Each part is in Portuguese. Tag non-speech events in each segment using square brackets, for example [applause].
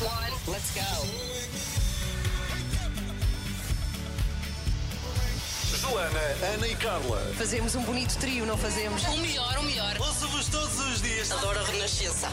one, let's go. Joana, Ana e Carla. Fazemos um bonito trio, não fazemos? O melhor, o melhor. Ouço-vos todos os dias. Adoro a Renascença.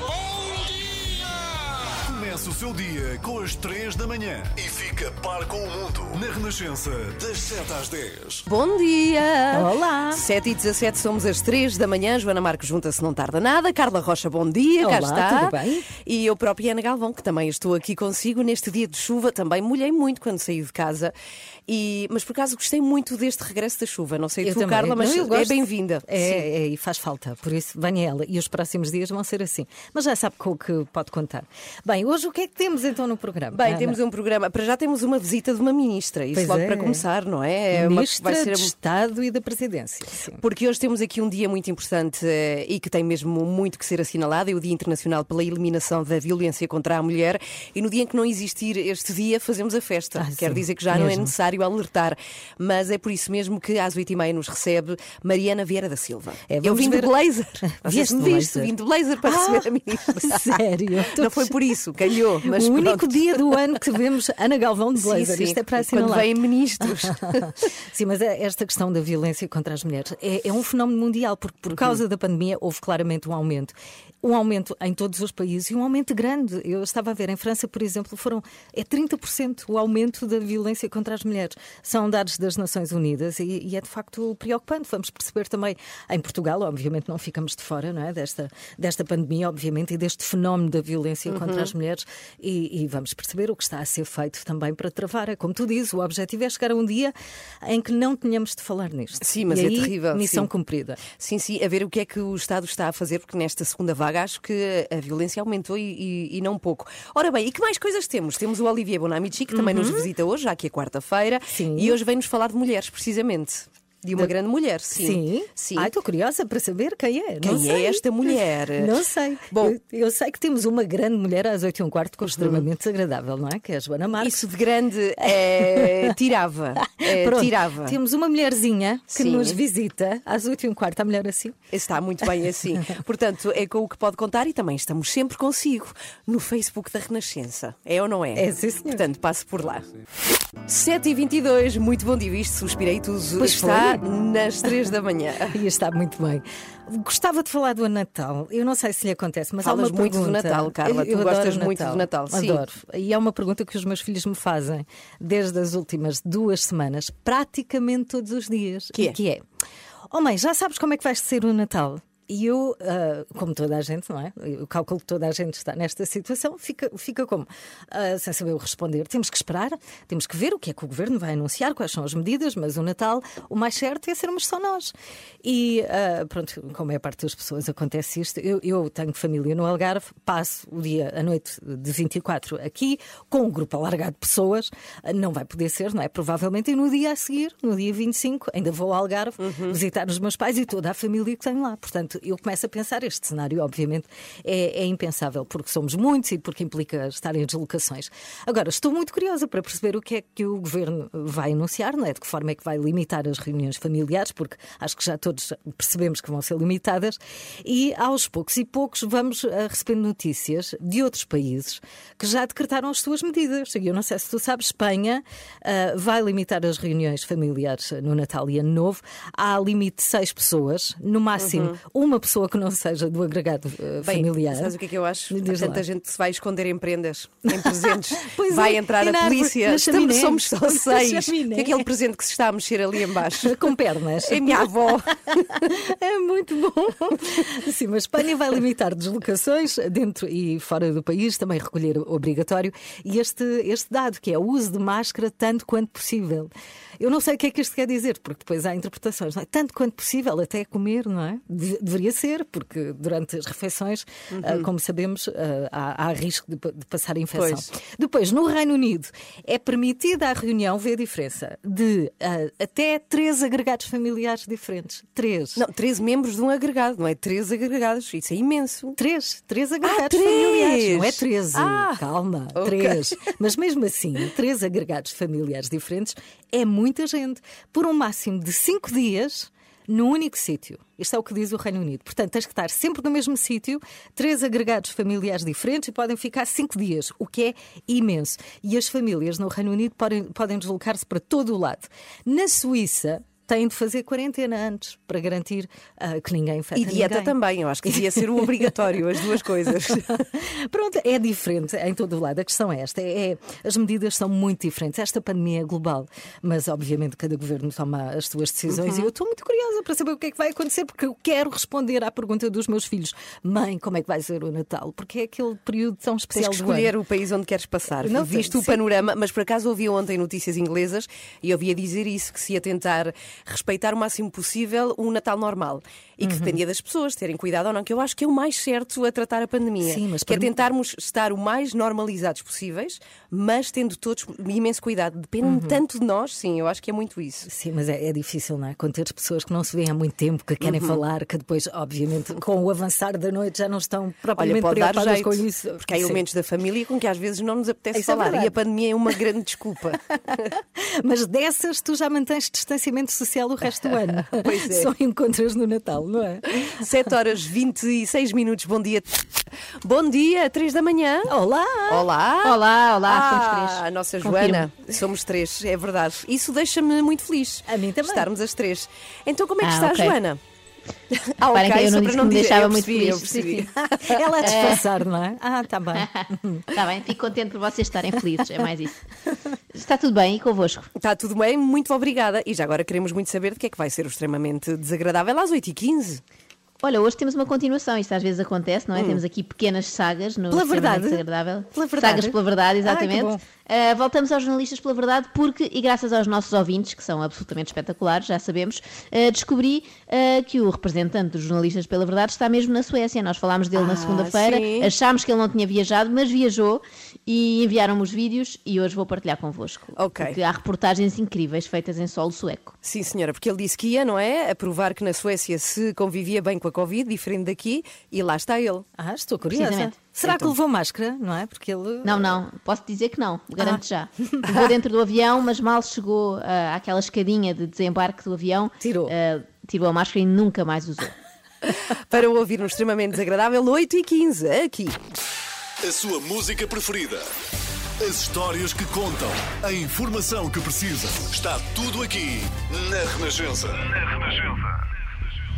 Começa o seu dia com as 3 da manhã e fica par com o mundo na Renascença, das 7 às 10. Bom dia! Olá. 7 e 17 somos às 3 da manhã. Joana Marques junta-se, não tarda nada. Carla Rocha, bom dia, cá Olá, está. tudo bem? E eu própria, Ana Galvão, que também estou aqui consigo neste dia de chuva. Também molhei muito quando saí de casa. E, mas por acaso gostei muito deste regresso da chuva. Não sei Eu tu, também. Carla, mas Não, é bem-vinda. É, é, e faz falta, por isso venha ela. E os próximos dias vão ser assim. Mas já sabe com o que pode contar. Bem, hoje o que é que temos então no programa? Bem, Ana? temos um programa. Para já temos uma visita de uma ministra. Isso Pois logo é. para começar, não é? É uma- Ministra vai ser de Estado e da Presidência. Sim. Porque hoje temos aqui um dia muito importante eh, e que tem mesmo muito que ser assinalado, é o Dia Internacional pela Eliminação da Violência contra a Mulher. E no dia em que não existir este dia, fazemos a festa. Ah, Quer sim, dizer que já não é mesmo. necessário alertar. Mas é por isso mesmo que às oito e meia nos recebe Mariana Vieira da Silva. É, Eu vim de ver- blazer. [laughs] Vieste de blazer? vim de blazer para Ah, receber a ministra. [laughs] Sério? Não foi por isso, calhou. Mas o único pronto. dia do ano que vemos [laughs] Ana Galvão de Sim, blazer. sim, Isto é para quando assinalar. vêm ministros. [laughs] Sim, mas é- esta questão da violência contra as mulheres é, é um fenómeno mundial, porque por causa da pandemia houve claramente um aumento. Um aumento em todos os países e um aumento grande. Eu estava a ver, em França, por exemplo, foram é 30% o aumento da violência contra as mulheres. São dados das Nações Unidas e, e é de facto preocupante. Vamos perceber também em Portugal, obviamente não ficamos de fora não é? desta, desta pandemia, obviamente, e deste fenómeno da violência contra as mulheres e, e vamos perceber o que está a ser feito também para travar. É como tu dizes, o objetivo é chegar a um dia em que não tenhamos de falar nisto. Sim, mas E é aí, terrível, Missão sim. cumprida. Sim, sim, a ver o que é que o Estado está a fazer, porque nesta segunda vaga acho que a violência aumentou e, e- e não pouco. Ora bem, e que mais coisas temos? Temos o Olivier Bonamici, que também nos visita hoje, já que é quarta-feira, e hoje vem-nos falar de mulheres, precisamente. De uma De- grande mulher, sim. Sim. Ai, estou curiosa para saber quem é. Quem Não é sei. esta mulher? Não sei. Bom. eu, eu sei que temos uma grande mulher às 8 e um quarto, com extremamente desagradável, não é? Que é a Joana Marques. Isso de grande é, [laughs] tirava. é, Pronto, tirava. Temos uma mulherzinha que Sim. nos visita às 8 e um quarto, a mulher assim. Está muito bem assim. [laughs] Portanto, é com o que pode contar e também estamos sempre consigo no Facebook da Renascença. É ou não é? É, sim, senhor. Portanto, passe por lá. 7h22, muito bom dia visto, suspirei tudo. Pois está. Nas 3 da manhã. [laughs] E está muito bem. Gostava de falar do Natal. Eu não sei se lhe acontece, mas há Falas uma muito do. Natal, Carla. Tu Eu gostas adoro muito do Natal, sim. Adoro. E é uma pergunta que os meus filhos me fazem desde as últimas duas semanas, praticamente todos os dias. Que é? que é: Oh mãe, já sabes como é que vai ser o Natal? E eu, ah, como toda a gente, não é? Eu calculo que toda a gente está nesta situação, fica, fica como? Ah, sem saber o responder. Temos que esperar, temos que ver o que é que o governo vai anunciar, quais são as medidas, mas o Natal, o mais certo é sermos só nós. E ah, pronto, com a maior parte das pessoas acontece isto. Eu, eu tenho família no Algarve, passo o dia, a noite de 24 aqui, com um grupo alargado de pessoas, não vai poder ser, não é? Provavelmente, e no dia a seguir, no dia 25, ainda vou ao Algarve visitar os meus pais e toda a família que tenho lá. Portanto, eu começo a pensar, este cenário, obviamente, é, é impensável, porque somos muitos e porque implica estar em deslocações. Agora, estou muito curiosa para perceber o que é que o governo vai anunciar, não é? De que forma é que vai limitar as reuniões familiares, porque acho que já todos percebemos que vão ser limitadas, e aos poucos e poucos vamos ah, recebendo notícias de outros países que já decretaram as suas medidas. E eu não sei se tu sabes, Espanha ah, vai limitar as reuniões familiares no Natal e Ano Novo. Há limite de seis pessoas, no máximo uma pessoa que não seja do agregado ah, Bem, familiar. sabes o que é que eu acho? Há Diz lá. tanta gente que se vai esconder em prendas, em presentes. [laughs] Vai é, entrar a polícia. na Estamos, somos só seis. E aquele presente que se está a mexer ali embaixo. [laughs] Com pernas. É minha avó. [laughs] É muito bom. Sim, mas Espanha vai limitar deslocações dentro e fora do país, também recolher obrigatório. E este, este dado, que é o uso de máscara tanto quanto possível. Eu não sei o que é que isto quer dizer, porque depois há interpretações. Não é? Tanto quanto possível, até comer, não é? De- deveria ser, porque durante as refeições, ah, como sabemos, ah, há, há risco de, de passar a infecção. Pois. Depois, no Reino Unido, é permitida a reunião, vê a diferença, de ah, até três agregados familiares diferentes. Três. Não, 13 membros de um agregado, não é? 13 agregados. Isso é imenso. Três, três agregados três! familiares. Não é treze. Ah, Calma, ok. três. Mas mesmo assim, três agregados familiares diferentes é muita gente. Por um máximo de cinco dias, num único sítio. Isto é o que diz o Reino Unido. Portanto, tens que estar sempre no mesmo sítio, três agregados familiares diferentes e podem ficar cinco dias, o que é imenso. E as famílias no Reino Unido podem, podem deslocar-se para todo o lado. Na Suíça, têm de fazer quarentena antes para garantir uh, que ninguém infecta E dieta ninguém. também, eu acho que devia ser o obrigatório, as duas coisas. [laughs] Pronto, é diferente em todo o lado. A questão é esta: é, é- as medidas são muito diferentes. Esta pandemia é global, mas obviamente cada governo toma as suas decisões Uhum. e eu estou muito curiosa para saber o que é que vai acontecer, porque eu quero responder à pergunta dos meus filhos: mãe, como é que vai ser o Natal? Porque é aquele período tão Tens especial que do ano. escolher o país onde queres passar. Não Visto sei, o sim. panorama, mas por acaso ouvi ontem notícias inglesas e ouvia dizer isso, que se ia tentar respeitar o máximo possível um Natal normal. E que Uhum. dependia das pessoas terem cuidado ou não, que eu acho que é o mais certo a tratar a pandemia. Sim, mas que é para mim- tentarmos estar o mais normalizados possíveis, mas tendo todos imenso cuidado. Depende Uhum. tanto de nós, sim, eu acho que é muito isso. Sim, mas é, é difícil, não é? Quando teres pessoas que não se veem há muito tempo, que querem Uhum. falar, que depois, obviamente, [laughs] com o avançar da noite já não estão Olha, propriamente pode dar preocupadas jeito, com isso. porque há Sim. elementos da família com que às vezes não nos apetece Isso é falar. e verdade. a pandemia é uma grande desculpa. [laughs] Mas dessas tu já mantens distanciamento social o resto do ano. [laughs] Pois é. Só encontras no Natal, não é? 7 horas 26 minutos, bom dia. Bom dia, 3 da manhã. Olá! Olá! Olá, olá, ah, somos três. A nossa Confirmo. Joana, somos três, é verdade. Isso deixa-me muito feliz. A mim também. Estarmos as três. Então, como é que Ah, está ok. a Joana? [laughs] Ah, Reparem que eu não disse que me dizer- deixava muito percebi, feliz. percebi. [laughs] Ela a disfarçar, não é? Ah, tá bem. Está [laughs] bem, fico contente por vocês estarem felizes, é mais isso. Está tudo bem e convosco? Está tudo bem, muito obrigada. E já agora queremos muito saber de que é que vai ser o extremamente desagradável às 8h15. Olha, hoje temos uma continuação, isto às vezes acontece, não é? Temos aqui pequenas sagas no Hum. Pela verdade? Desagradável. Pela verdade? Sagas pela verdade, exatamente. bom. Uh, voltamos aos jornalistas pela verdade porque, e graças aos nossos ouvintes, que são absolutamente espetaculares, já sabemos, uh, descobri uh, que o representante dos jornalistas pela verdade está mesmo na Suécia. Nós falámos dele Ah, na segunda-feira, achámos que ele não tinha viajado, mas viajou e enviaram-me os vídeos e hoje vou partilhar convosco. Ok. Porque há reportagens incríveis feitas em solo sueco. Sim, senhora, porque ele disse que ia, não é? A provar que na Suécia se convivia bem com a Covid, diferente daqui, e lá está ele. Ah, estou curiosa. Será Então. que levou máscara? Não é? Porque ele. Não, não, posso dizer que não, garanto Ah. já. [laughs] Levou dentro do avião, mas mal chegou ah, àquela escadinha de desembarque do avião, Tirou. ah, tirou a máscara e nunca mais usou. [laughs] Para o ouvir um extremamente desagradável, 8h15, aqui. A sua música preferida. As histórias que contam. A informação que precisa. Está tudo aqui na Renascença. Na Renascença.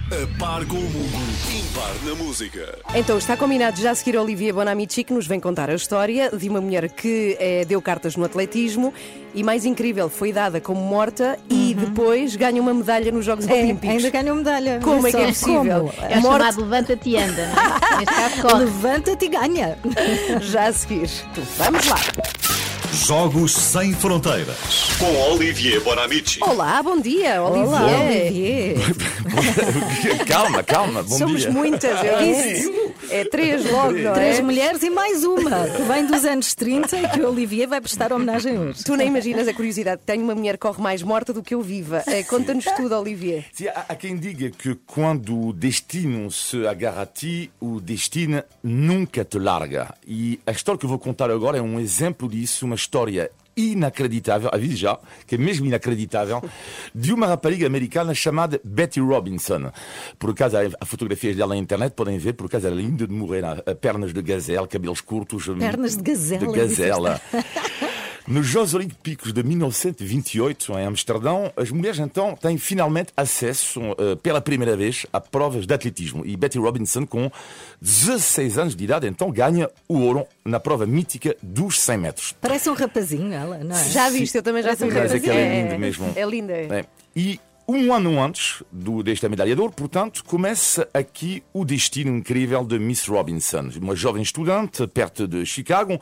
A par com o mundo. Impar na música. Então está combinado já a seguir a Olivia Bonamici que nos vem contar a história de uma mulher que eh, deu cartas no atletismo e mais incrível, foi dada como morta e depois ganha uma medalha nos Jogos Uhum. É, Olímpicos. ainda ganhou medalha. Como é que é só, possível? como? É o Morte- chamado levanta-te e anda, não é? Neste caso, corre. Levanta-te e ganha. [laughs] Já a seguir. Vamos lá. Jogos Sem Fronteiras. Com Olivier Bonamici. Olá, bom dia, Olivia. Olá, Olivier. [laughs] calma, calma, bom Somos dia. muitas, eu disse. É três logo, não Três é? mulheres e mais uma, que vem dos anos 30 e que o Olivier vai prestar homenagem hoje. Tu nem imaginas a curiosidade. Tenho uma mulher que corre mais morta do que eu viva. Eh, Conta-nos tudo, Olivier. Sim, há, há quem diga que quando o destino se agarra a ti, o destino nunca te larga. E a história que eu vou contar agora é um exemplo disso, uma história inacreditável, aviso já, que é mesmo inacreditável, de uma rapariga americana chamada Betty Robinson. Por acaso, há fotografias dela na internet, podem ver, por acaso ela é linda de morrer, pernas de gazela, cabelos curtos. Pernas de gazela, De gazela. [laughs] Nos Jogos Olímpicos de 1928, em Amsterdão, as mulheres então têm finalmente acesso, eh, pela primeira vez, a provas de atletismo. E Betty Robinson, com 16 anos de idade, então ganha o ouro na prova mítica dos 100 metros. Parece um rapazinho, ela, não é? Já viste, eu também já Mas ver. aquela é linda mesmo. É linda. É. E um ano antes do, desta medalha de ouro, portanto, começa aqui o destino incrível de Miss Robinson, uma jovem estudante perto de Chicago,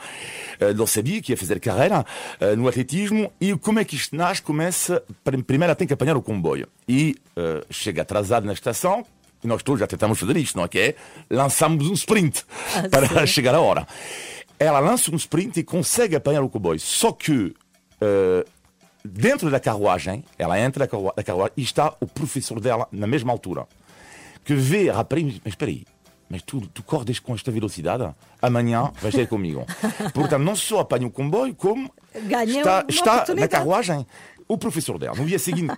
eh, não sabia que ia fazer carreira eh, no atletismo, e como é que isto nasce? Começa, prim- primeiro ela tem que apanhar o comboio, e eh, chega atrasado na estação, e nós todos já tentamos fazer isto, não é que é? Lançamos um sprint [laughs] para chegar à hora. Ela lança um sprint e consegue apanhar o comboio, só que... eh, dentro da carruagem, ela entra na carruagem e está o professor dela na mesma altura. Que vê a rapariga e diz, mas espera aí, mas tu, tu corres com esta velocidade? Amanhã vais ter comigo. [laughs] Portanto, não só apanha o comboio, como Ganha está, está na carruagem. o professor dela. No dia seguinte,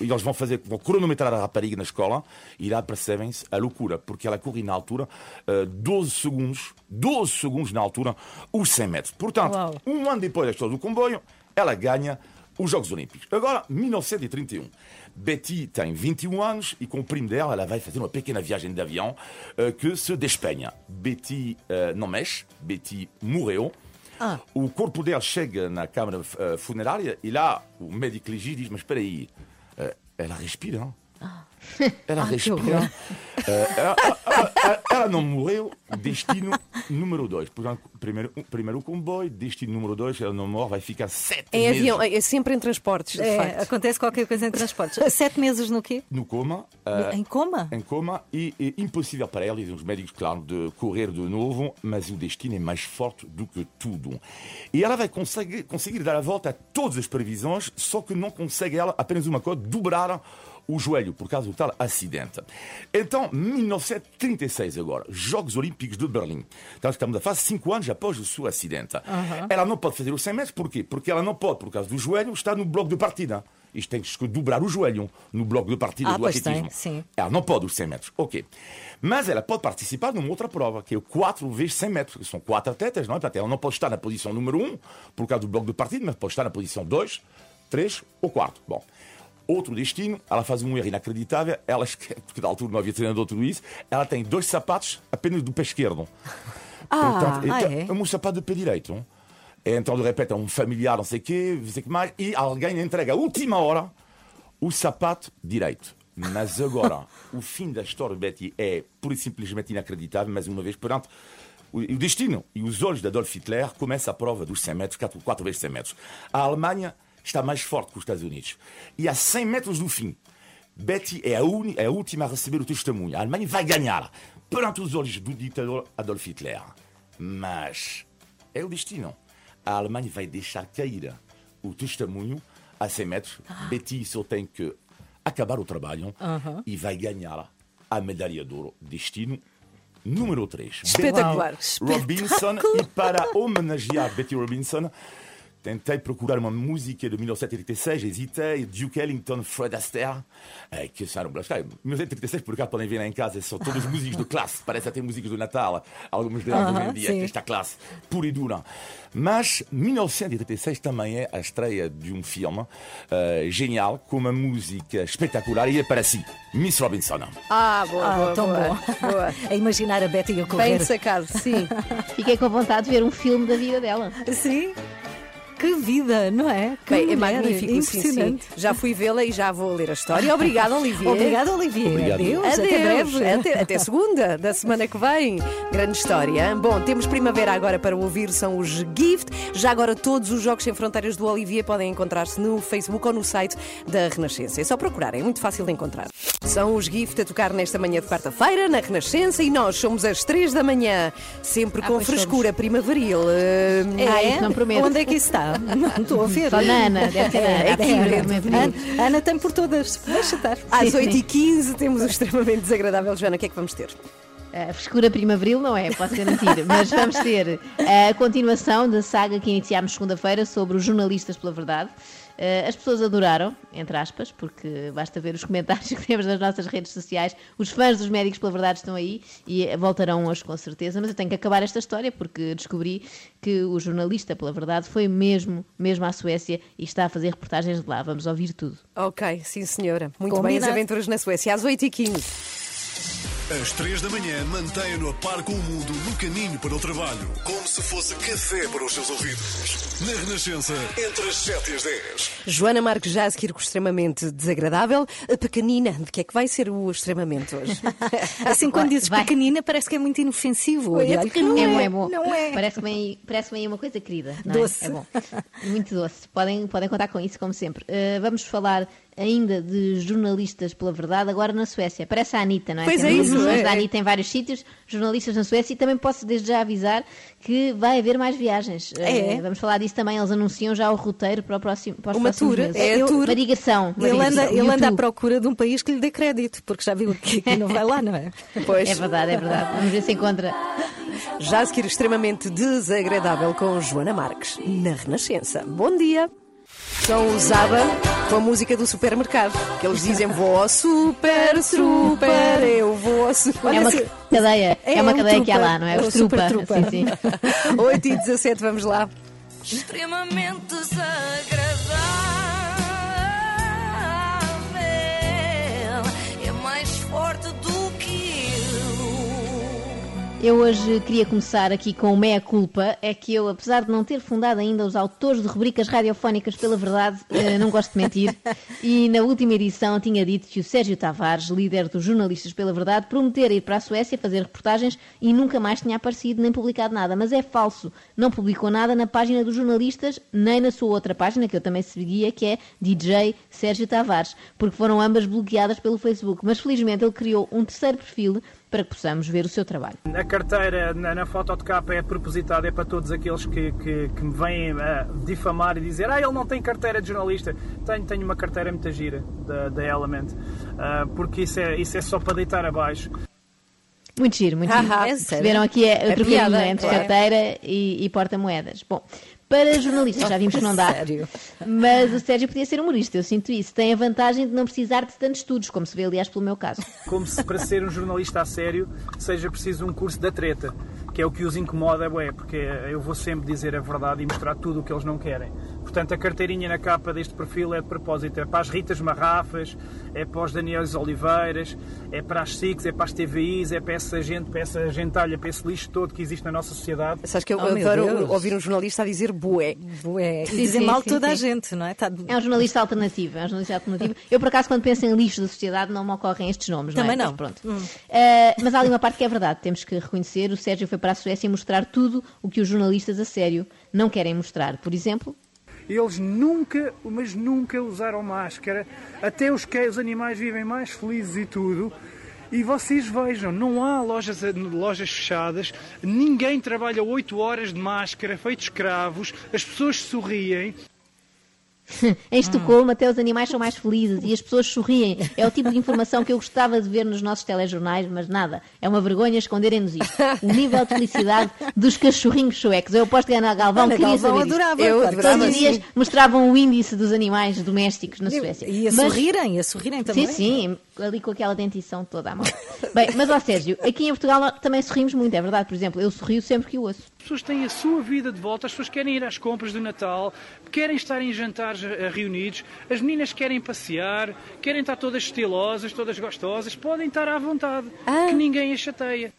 eles vão fazer, vão cronometrar a rapariga na escola e lá percebem-se a loucura, porque ela corre na altura uh, 12 segundos, 12 segundos na altura, os 100 metros. Portanto, Uau. um ano depois da história do comboio, ela ganha os Jogos Olímpicos. Agora, 1931. Betty tem 21 anos e com o primo dela, ela vai fazer uma pequena viagem de avião uh, que se despenha. Betty uh, não mexe, Betty morreu. Ah. O corpo dela chega na câmara uh, funerária e lá o médico legista diz: Mas espera aí, ela respira. hein? Ela Ah. Uh, ela, ela- ela- ela não morreu. Destino número 2. Portanto, primeiro, primeiro o comboio, destino número 2, ela não morre, vai ficar sete Em meses avião, é sempre em transportes, de É, facto. acontece qualquer coisa em transportes. [laughs] Sete meses no quê? no coma. uh, Em coma? em coma e é impossível para ela, dizem os médicos, claro, de correr de novo, mas o destino é mais forte do que tudo. E ela vai conseguir, conseguir dar a volta a todas as previsões, só que não consegue ela apenas uma coisa, dobrar o joelho por causa do tal acidente. Então, 1936 agora, Jogos Olímpicos de Berlim. Então estamos a fazer cinco anos após o seu acidente. Ela não pode fazer os 100 metros, porquê? Porque ela não pode, por causa do joelho, estar no bloco de partida. Isto tem que dobrar o joelho no bloco de partida Ah, do tem, atletismo. sim. Ela não pode os 100 metros, ok. Mas ela pode participar numa outra prova, que é o 4 vezes 100 metros, que são quatro atletas, não é? Portanto, ela não pode estar na posição número 1, por causa do bloco de partida, mas pode estar na posição 2, 3 ou 4. Bom. Outro destino, ela faz um erro inacreditável, ela esquece, porque da altura não havia treinador tudo isso, ela tem dois sapatos apenas do pé esquerdo. [laughs] Ah, então, ah, então, é? um sapato de pé direito. hein? E então, de repente, é um familiar, não sei o quê, não sei o que mais, e alguém entrega à última hora o sapato direito. Mas agora, [laughs] o fim da história de Betty é pura e simplesmente inacreditável, mais uma vez, perante o, o destino e os olhos de Adolf Hitler começa a prova dos 100 metros, 4, 4 vezes 100 metros. A Alemanha está mais forte que os Estados Unidos. E a 100 metros do fim, Betty é a, é a última a receber o testemunho. A Alemanha vai ganhar perante os olhos do ditador Adolf Hitler. Mas é o destino. A Alemanha vai deixar cair o testemunho a 100 metros. Betty só tem que acabar o trabalho e vai ganhar a medalha de ouro. Destino número 3. Espetacular. Robinson. E para homenagear Betty Robinson, tentei procurar uma música de 1936, hesitei, Duke Ellington, Fred Astaire, eh, que são, lá está, 1936, por acaso podem ver lá em casa, são todos [laughs] músicos de classe, parece até músicas do Natal, algumas delas hoje em dia, sim. esta classe pura e dura. Mas 1936 também é a estreia de um filme eh, genial, com uma música espetacular, e é para si, Miss Robinson. Ah, boa, Ah, boa, tão boa. bom. [laughs] boa. A imaginar a Betty a correr. Bem sacado, sim. Fiquei com vontade de ver um filme da vida dela. Sim. Que vida, não é? Que Bem, é mulher, magnífico, sim, sim. impressionante. Já fui vê-la e já vou ler a história. Obrigada, Olivier. Obrigada, Olivier. Obrigado. Adeus, Adeus, até breve. Até, até segunda da semana que vem. Grande história. Bom, temos primavera agora para ouvir, são os Gift. Já agora todos os Jogos Sem Fronteiras do Olivier podem encontrar-se no Facebook ou no site da Renascença. É só procurarem, é muito fácil de encontrar. São os Gift a tocar nesta manhã de quarta-feira na Renascença e nós somos às três da manhã, sempre com pois frescura primaveril. Eh, Ah, isso não prometo. Onde é que isso está? Não estou a ver. Só na Ana, deve ser na Ana. É, é, primaveril. Ana, Ana tem por todas. Deixa estar. Às Sim, sim. 8h15 temos o extremamente desagradável. Joana, o que é que vamos ter? A frescura primaveril não é, posso garantir, [laughs] mas vamos ter a continuação da saga que iniciámos segunda-feira sobre os jornalistas pela verdade. Eh, As pessoas adoraram, entre aspas, porque basta ver os [laughs] comentários que temos nas nossas redes sociais. Os fãs dos médicos pela verdade estão aí e voltarão hoje com certeza. Mas eu tenho que acabar esta história porque descobri que o jornalista pela verdade foi mesmo, mesmo à Suécia e está a fazer reportagens de lá. Vamos ouvir tudo. Ok, sim senhora. Muito bem, Combinado. as aventuras na Suécia, às 8h15. Às três da manhã, mantenha-no a par com o mundo no caminho para o trabalho. Como se fosse café para os seus ouvidos. Na Renascença, entre as 7 e as 10. Joana Marques já a seguir com o extremamente desagradável. A pequenina, de que é que vai ser o extremamente hoje? [laughs] Assim, quando dizes Vai. pequenina, parece que é muito inofensivo. É que não é, é, bom, é bom. Não é. Parece-me aí, parece aí uma coisa querida. não é? Doce. É? bom. Muito doce. Podem, podem contar com isso, como sempre. Uh, vamos falar ainda de jornalistas pela verdade, agora na Suécia. Parece a Anitta, não é? Pois Temos é isso, é. da Anitta em vários sítios, jornalistas na Suécia, e também posso desde já avisar que vai haver mais viagens. É? vamos falar disso também. Eles anunciam já o roteiro para, o próximo, para os Uma próximos tour, meses. é a tour. Uma ligação. uma Ele anda, ele anda à procura de um país que lhe dê crédito, porque já viu que aqui não vai lá, não é? [laughs] Pois, É verdade, é verdade. Vamos ver se encontra. já a seguir extremamente desagradável com Joana Marques, na Renascença. Bom dia! São os ABBA com a música do supermercado. Que eles dizem vou ao super, super, eu vou ao super. É uma cadeia, é, É uma um cadeia que há trupa, lá, não é? é Os um super trupa. trupa. Sim, sim. [laughs] 8 e 17, vamos lá. extremamente desagradável. Eu. Hoje queria começar aqui com meia culpa. É que eu, apesar de não ter fundado ainda os autores de rubricas radiofónicas pela verdade, eh, não gosto de mentir. E na última edição tinha dito que o Sérgio Tavares, líder dos jornalistas pela verdade, prometera ir para a Suécia fazer reportagens e nunca mais tinha aparecido nem publicado nada. Mas é falso. Não publicou nada na página dos jornalistas, nem na sua outra página, que eu também seguia, que é DJ Sérgio Tavares, porque foram ambas bloqueadas pelo Facebook. Mas felizmente ele criou um terceiro perfil para que possamos ver o seu trabalho. A carteira na, na foto de capa é propositada, é para todos aqueles que, que, que me vêm a difamar e dizer ah, ele não tem carteira de jornalista. Tenho, tenho uma carteira muito gira da, da Element, Ah, porque isso é, isso é só para deitar abaixo. Muito giro, muito giro. Ah, é Perceberam aqui É piada, não é? entre é. carteira e, e porta-moedas. Bom, para jornalistas já vimos que não dá. Sério? Mas o Sérgio podia ser humorista, eu sinto isso. Tem a vantagem de não precisar de tantos estudos, como se vê, aliás, pelo meu caso. Como se para ser um jornalista a sério seja preciso um curso da treta, que é o que os incomoda, é porque eu vou sempre dizer a verdade e mostrar tudo o que eles não querem. Portanto, a carteirinha na capa deste perfil é de propósito, é para as Ritas Marrafas, é para os Danielos Oliveiras, é para as SICs, é para as TVIs, é para essa gente, para essa gentalha, para esse lixo todo que existe na nossa sociedade. Sabes que eu Oh, adoro ouvir um jornalista a dizer bué. Bué. E sim, mal sim, toda a sim. gente, não é? Tá- É um jornalista alternativo, é um jornalista alternativo. [laughs] Eu, por acaso, quando penso em lixo da sociedade, não me ocorrem estes nomes, Também não é? não. Mas pronto. Eh, mas há ali uma parte que é verdade, temos que reconhecer. O Sérgio foi para a Suécia mostrar tudo o que os jornalistas a sério não querem mostrar. Por exemplo, Eles nunca, mas nunca usaram máscara. Até os, que, os animais vivem mais felizes e tudo. E vocês vejam, não há lojas, lojas fechadas, ninguém trabalha 8 horas de máscara, feitos escravos, as pessoas sorriem. [laughs] Em Estocolmo, até os animais são mais felizes e as pessoas sorriem. É o tipo de informação que eu gostava de ver nos nossos telejornais, mas nada. É uma vergonha esconderem-nos isto. O nível de felicidade dos cachorrinhos suecos. Eu aposto que a Ana Galvão Ana queria Galvão saber adorava. Eu claro adorava, Todos os sim. dias mostravam o índice dos animais domésticos na Suécia. E a Mas- sorrirem, e a sorrirem também. Sim, sim, ali com aquela dentição toda à mão. Bem, mas ó Sérgio, aqui em Portugal também sorrimos muito, é verdade. Por exemplo, eu sorrio sempre que o ouço. As pessoas têm a sua vida de volta, as pessoas querem ir às compras do Natal, querem estar em jantares eh, reunidos, as meninas querem passear, querem estar todas estilosas, todas gostosas, podem estar à vontade, que ninguém as chateia.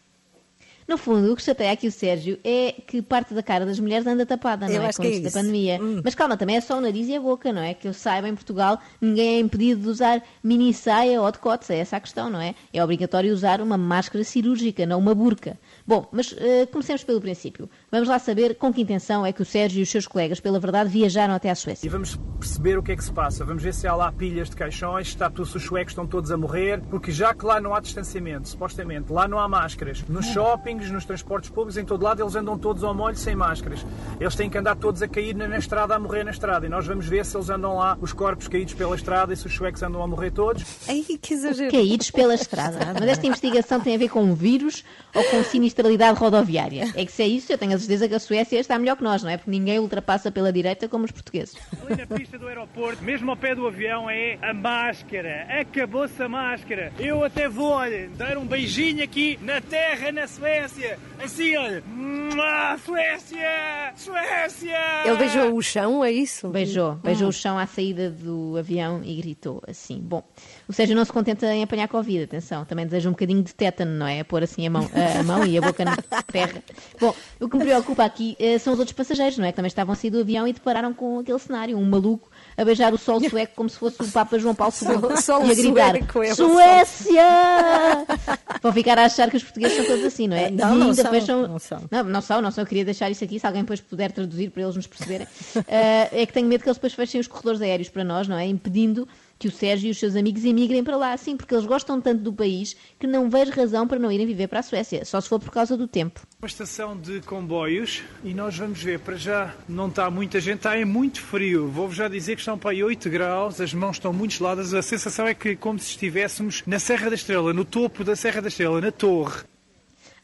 No fundo, o que chateia aqui o Sérgio é que parte da cara das mulheres anda tapada, não Eu é? acho Com que é da isso. Hum. pandemia. Mas calma, também é só o nariz e a boca, não é? Que eu saiba, em Portugal, ninguém é impedido de usar mini saia ou decotes, é essa a questão, não é? É obrigatório usar uma máscara cirúrgica, não uma burca. Bom, mas eh, comecemos pelo princípio. Vamos lá saber com que intenção é que o Sérgio e os seus colegas, pela verdade, viajaram até à E Suécia. vamos perceber o que é que se passa. Vamos ver se há lá pilhas de caixões, se está tudo, se os suecos estão todos a morrer, porque já que lá não há distanciamento, supostamente, lá não há máscaras. Nos shoppings, nos transportes públicos, em todo lado, eles andam todos ao molho sem máscaras. Eles têm que andar todos a cair na, na estrada, a morrer na estrada. E nós vamos ver se eles andam lá, os corpos caídos pela estrada, e se os suecos andam a morrer todos. Ai, que exagero. Caídos pela estrada. Mas esta [laughs] investigação tem a ver com um vírus ou com sinistralidade rodoviária? É que se é isso, eu tenho a certeza que a Suécia está melhor que nós, não é? Porque ninguém ultrapassa pela direita como os portugueses. Ali na pista do aeroporto, mesmo ao pé do avião, é a máscara. Acabou-se a máscara. Eu até vou, olha, dar um beijinho aqui na terra, na Suécia. Assim, olha. Mua, Suécia! Suécia! Ele beijou o chão, é isso? Beijou, beijou o chão à saída do avião e gritou assim. Bom, o Sérgio não se contenta em apanhar Covid, atenção, também deseja um bocadinho de tétano, não é? A pôr assim a mão, a, a mão e a boca na terra. Bom, o que me preocupa aqui eh, são os outros passageiros, não é? Que também estavam a sair do avião e depararam com aquele cenário, um maluco a beijar o sol [laughs] sueco como se fosse o Papa João Paulo II Sol e a gritar sueco, é Suécia! [laughs] Vão ficar a achar que os portugueses são todos assim, não é? Não, e não ainda são, fecham- não são. não, não são, não são. Eu queria deixar isso aqui, se alguém depois puder traduzir para eles nos perceberem. [laughs] Eh, é que tenho medo que eles depois fechem os corredores aéreos para nós, não é? Impedindo que o Sérgio e os seus amigos emigrem para lá, sim, porque eles gostam tanto do país que não vejo razão para não irem viver para a Suécia, só se for por causa do tempo. Uma estação de comboios e nós vamos ver, para já não está muita gente, está é muito frio. Vou-vos já dizer que estão para aí 8 graus, as mãos estão muito geladas, a sensação é que como se estivéssemos na Serra da Estrela, no topo da Serra da Estrela, na torre.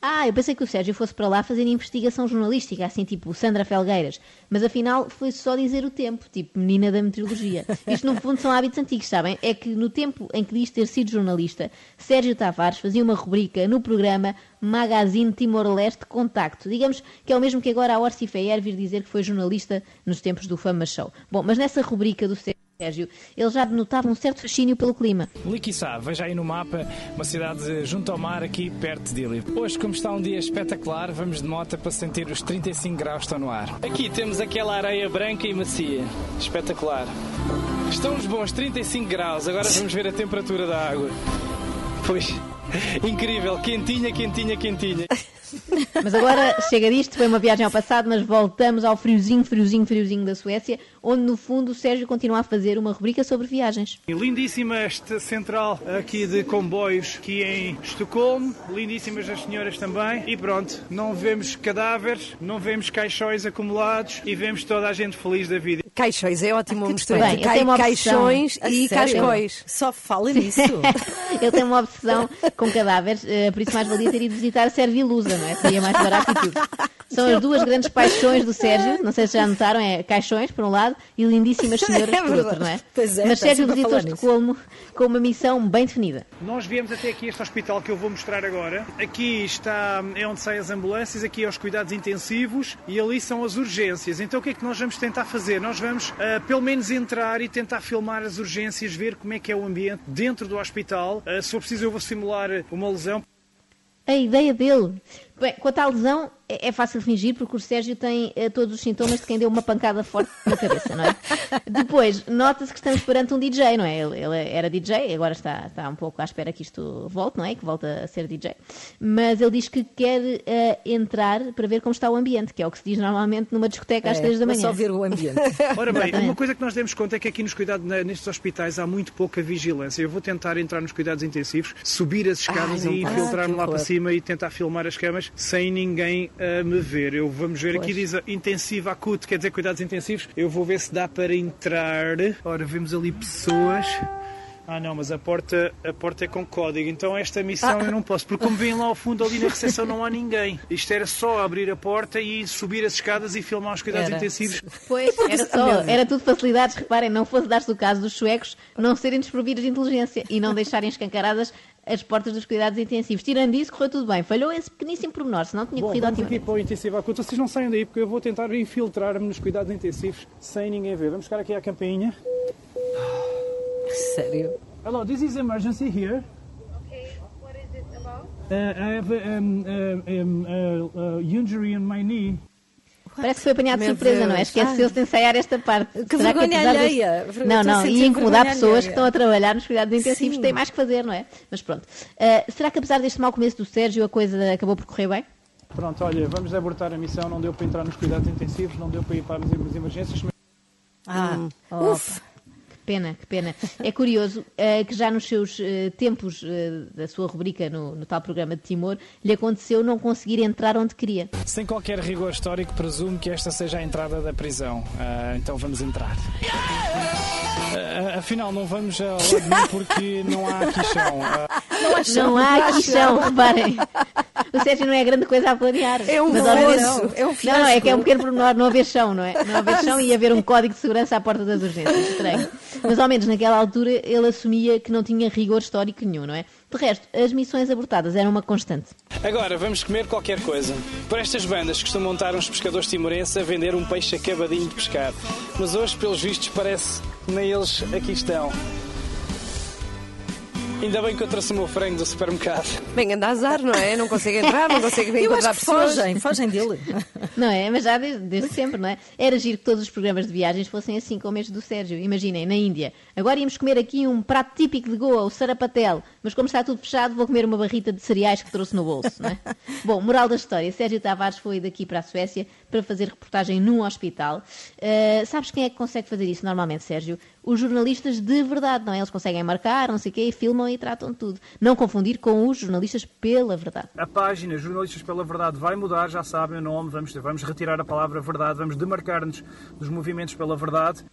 Ah, eu pensei que o Sérgio fosse para lá fazer investigação jornalística, assim tipo Sandra Felgueiras. Mas afinal foi só dizer o tempo, tipo menina da meteorologia. Isto no fundo são hábitos antigos, sabem? É que no tempo em que diz ter sido jornalista, Sérgio Tavares fazia uma rubrica no programa Magazine Timor-Leste Contacto. Digamos que é o mesmo que agora a Orsi Feyer vir dizer que foi jornalista nos tempos do Fama Show. Bom, mas nessa rubrica do Sérgio, ele já denotava um certo fascínio pelo clima. Liquiçá, veja aí no mapa uma cidade junto ao mar, aqui perto de Dili. Hoje, como está um dia espetacular, vamos de moto para sentir os 35 graus que estão no ar. Aqui temos aquela areia branca e macia. Espetacular. Estão uns bons 35 graus, agora vamos ver a temperatura da água. Pois, [laughs] incrível, quentinha, quentinha, quentinha. [laughs] [laughs] Mas agora chega disto, foi uma viagem ao passado, mas voltamos ao friozinho, friozinho, friozinho da Suécia, onde no fundo o Sérgio continua a fazer uma rubrica sobre viagens. Lindíssima esta central aqui de comboios aqui em Estocolmo, lindíssimas as senhoras também. E pronto, não vemos cadáveres, não vemos caixões acumulados e vemos toda a gente feliz da vida. Caixões, é ótimo uma mistura Bem, entre eu tenho cai- opção. caixões A e sério? cascóis. Só fala nisso. [laughs] Ele tem uma obsessão com cadáveres, eh, por isso mais valia ter ido visitar a Servilusa, não é? Seria mais barato e tudo. São as duas grandes paixões do Sérgio, não sei se já notaram, é caixões por um lado e lindíssimas senhoras É por outro, não é? Pois é, Mas Sérgio visitou. Estocolmo com uma missão bem definida. Nós viemos até aqui este hospital que eu vou mostrar agora. Aqui está é onde saem as ambulâncias, aqui é os cuidados intensivos e ali são as urgências. Então o que é que nós vamos tentar fazer? Nós vamos ah, pelo menos entrar e tentar filmar as urgências, ver como é que é o ambiente dentro do hospital. Ah, se for preciso eu vou simular uma lesão. A ideia dele. Bem, quanto à lesão, é é fácil fingir porque o Sérgio tem eh, todos os sintomas de quem deu uma pancada forte na cabeça, não é? [laughs] Depois, nota-se que estamos perante um DJ, não é? Ele, ele era DJ, agora está, está um pouco à espera que isto volte, não é? Que volte a ser DJ. Mas ele diz que quer eh, entrar para ver como está o ambiente, que é o que se diz normalmente numa discoteca às É, três da manhã. só ver o ambiente. [laughs] Ora bem, Exatamente. uma coisa que nós demos conta é que aqui nos cuidados, nestes hospitais há muito pouca vigilância. Eu vou tentar entrar nos cuidados intensivos, subir as escadas Ai, e infiltrar-me Ah, lá para cima e tentar filmar as camas sem ninguém a me ver. Eu vamos ver aqui diz intensiva acute, quer dizer cuidados intensivos. Eu vou ver se dá para entrar. Ora, vemos ali pessoas. Ah não, mas a porta, a porta é com código, então esta missão eu não posso, porque como veem lá ao fundo ali na recepção não há ninguém. Isto era só abrir a porta e subir as escadas e filmar os cuidados Era. intensivos. Pois, era só, era tudo facilidades. Reparem, não fosse dar-se o caso dos suecos não serem desprovidos de inteligência e não deixarem escancaradas as portas dos cuidados intensivos. Tirando isso, correu tudo bem. Falhou esse pequeníssimo pormenor, senão tinha Bom, corrido vamos aqui para o intensivo acuto. Vocês não saiam daí porque eu vou tentar infiltrar-me nos cuidados intensivos sem ninguém ver. Vamos ficar aqui à campainha. Sério. Hello, this is emergency here. Okay, what is it about? Uh, I have a, um, um, um, uh, uh, injury in my knee. Parece que foi apanhado de surpresa, Deus. não é? Esqueceu-se de ensaiar esta parte. Que Será vergonha desse- alheia. Ver- Não, não, ia incomodar pessoas alheia. que estão a trabalhar nos cuidados intensivos, Sim. têm mais que fazer, não é? Mas pronto. Uh, será que apesar deste mau começo do Sérgio, a coisa acabou por correr bem? Pronto, olha, vamos abortar a missão. Não deu para entrar nos cuidados intensivos, não deu para ir para as emergências. mas Ah. Que pena, que pena. É curioso eh, que já nos seus eh, tempos eh, da sua rubrica no, no tal programa de Timor, lhe aconteceu não conseguir entrar onde queria. Sem qualquer rigor histórico, presumo que esta seja a entrada da prisão. Então vamos entrar. Afinal, não vamos ao lado nenhum porque não há aqui chão. Ah, Não há aqui chão, reparem. O Sérgio não é grande coisa a planear. É um fiasco. Não, é um Não, não, é que é um pequeno pormenor, não haver chão, não é? Não haver chão e haver um código de segurança à porta das urgências. Estranho. Mas ao menos naquela altura ele assumia que não tinha rigor histórico nenhum, não é? De resto, as missões abortadas eram uma constante. Agora vamos comer qualquer coisa. Por estas bandas costumam montar uns pescadores timorenses a vender um peixe acabadinho de pescar. Mas hoje, pelos vistos, parece que nem eles aqui estão. Ainda bem que eu trouxe o meu frango do supermercado. Bem, anda azar, não é? Não consegue entrar, não consegue encontrar pessoas. fogem, fogem dele. Não é? Mas já desde, desde sempre, não é? Era giro que todos os programas de viagens fossem assim como este do Sérgio. Imaginem, na Índia. Agora íamos comer aqui um prato típico de Goa, o sarapatel. Mas como está tudo fechado, vou comer uma barrita de cereais que trouxe no bolso, não é? [laughs] Bom, moral da história. Sérgio Tavares foi daqui para a Suécia para fazer reportagem num hospital. Uh, sabes quem é que consegue fazer isso normalmente, Sérgio? Os jornalistas de verdade, não é? Eles conseguem marcar, não sei o quê, e filmam e tratam tudo. Não confundir com os jornalistas pela verdade. A página Jornalistas pela Verdade vai mudar, já sabem o nome. Vamos, vamos retirar a palavra verdade, vamos demarcar-nos dos movimentos pela verdade.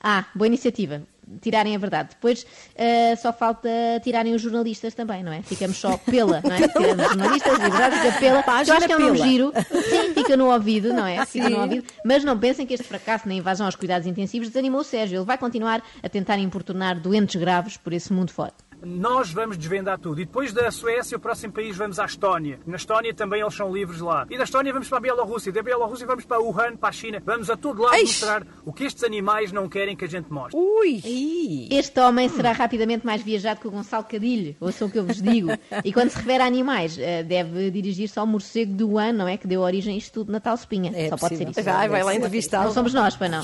Ah, boa iniciativa. tirarem a verdade. Depois eh, só falta tirarem os jornalistas também, não é? Ficamos só pela, não é? [laughs] Tiramos os jornalistas, a verdade fica pela. Página Eu acho que é um pela. giro. Sim, fica no ouvido, não é? [laughs] Fica Sim. no ouvido. Mas não pensem que este fracasso na invasão aos cuidados intensivos desanimou o Sérgio. Ele vai continuar a tentar importunar doentes graves por esse mundo fora. Nós vamos desvendar tudo. E depois da Suécia, o próximo país vamos à Estónia. Na Estónia também eles são livres lá. E da Estónia vamos para a Bielorrússia. Da Bielorrússia vamos para Wuhan, para a China. Vamos a todo lado Eish. mostrar o que estes animais não querem que a gente mostre. Ui! Este homem será rapidamente mais viajado que o Gonçalo Cadilho, ouçam o que eu vos digo. E quando se refere a animais, eh, deve dirigir-se ao morcego do ano, não é? Que deu origem a isto tudo na tal espinha. É Só pode ser possível. isso. Vai, vai lá Não entrevistá-lo. somos nós, para não.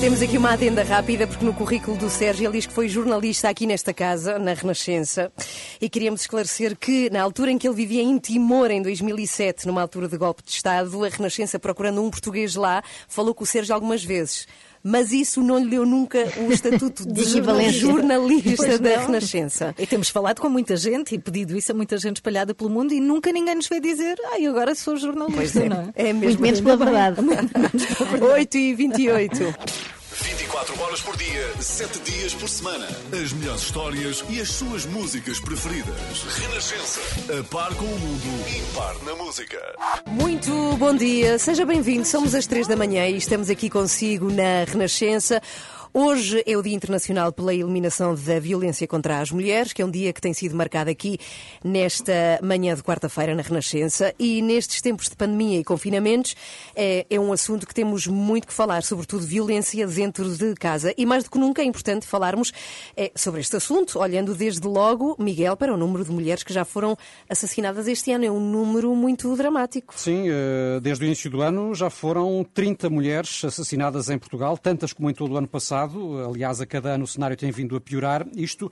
Temos aqui uma adenda rápida, porque no currículo do Sérgio ele diz que foi jornalista aqui nesta casa, na Renascença, e queríamos esclarecer que, na altura em que ele vivia em Timor, em 2007, numa altura de golpe de Estado, a Renascença, procurando um português lá, falou com o Sérgio algumas vezes. Mas isso não lhe deu nunca o [laughs] estatuto de, De jornalista Pois da não. Renascença. E temos falado com muita gente e pedido isso a muita gente espalhada pelo mundo e nunca ninguém nos veio dizer, ai, agora sou jornalista, não é? É Muito mesmo. menos pela verdade. 8 [laughs] e 28. 24 horas por dia, 7 dias por semana. As melhores histórias e as suas músicas preferidas. Renascença. A par com o mundo, impar na música. Muito bom dia, seja bem-vindo. Somos às três da manhã e estamos aqui consigo na Renascença. Hoje é o Dia Internacional pela Eliminação da Violência contra as Mulheres, que é um dia que tem sido marcado aqui nesta manhã de quarta-feira na Renascença. E nestes tempos de pandemia e confinamentos, é, é um assunto que temos muito que falar, sobretudo violência dentro de casa. E mais do que nunca é importante falarmos é, sobre este assunto, olhando desde logo, Miguel, para o número de mulheres que já foram assassinadas este ano. É um número muito dramático. Sim, eh, desde o início do ano já foram 30 mulheres assassinadas em Portugal, tantas como em todo o ano passado. Aliás, a cada ano o cenário tem vindo a piorar. Isto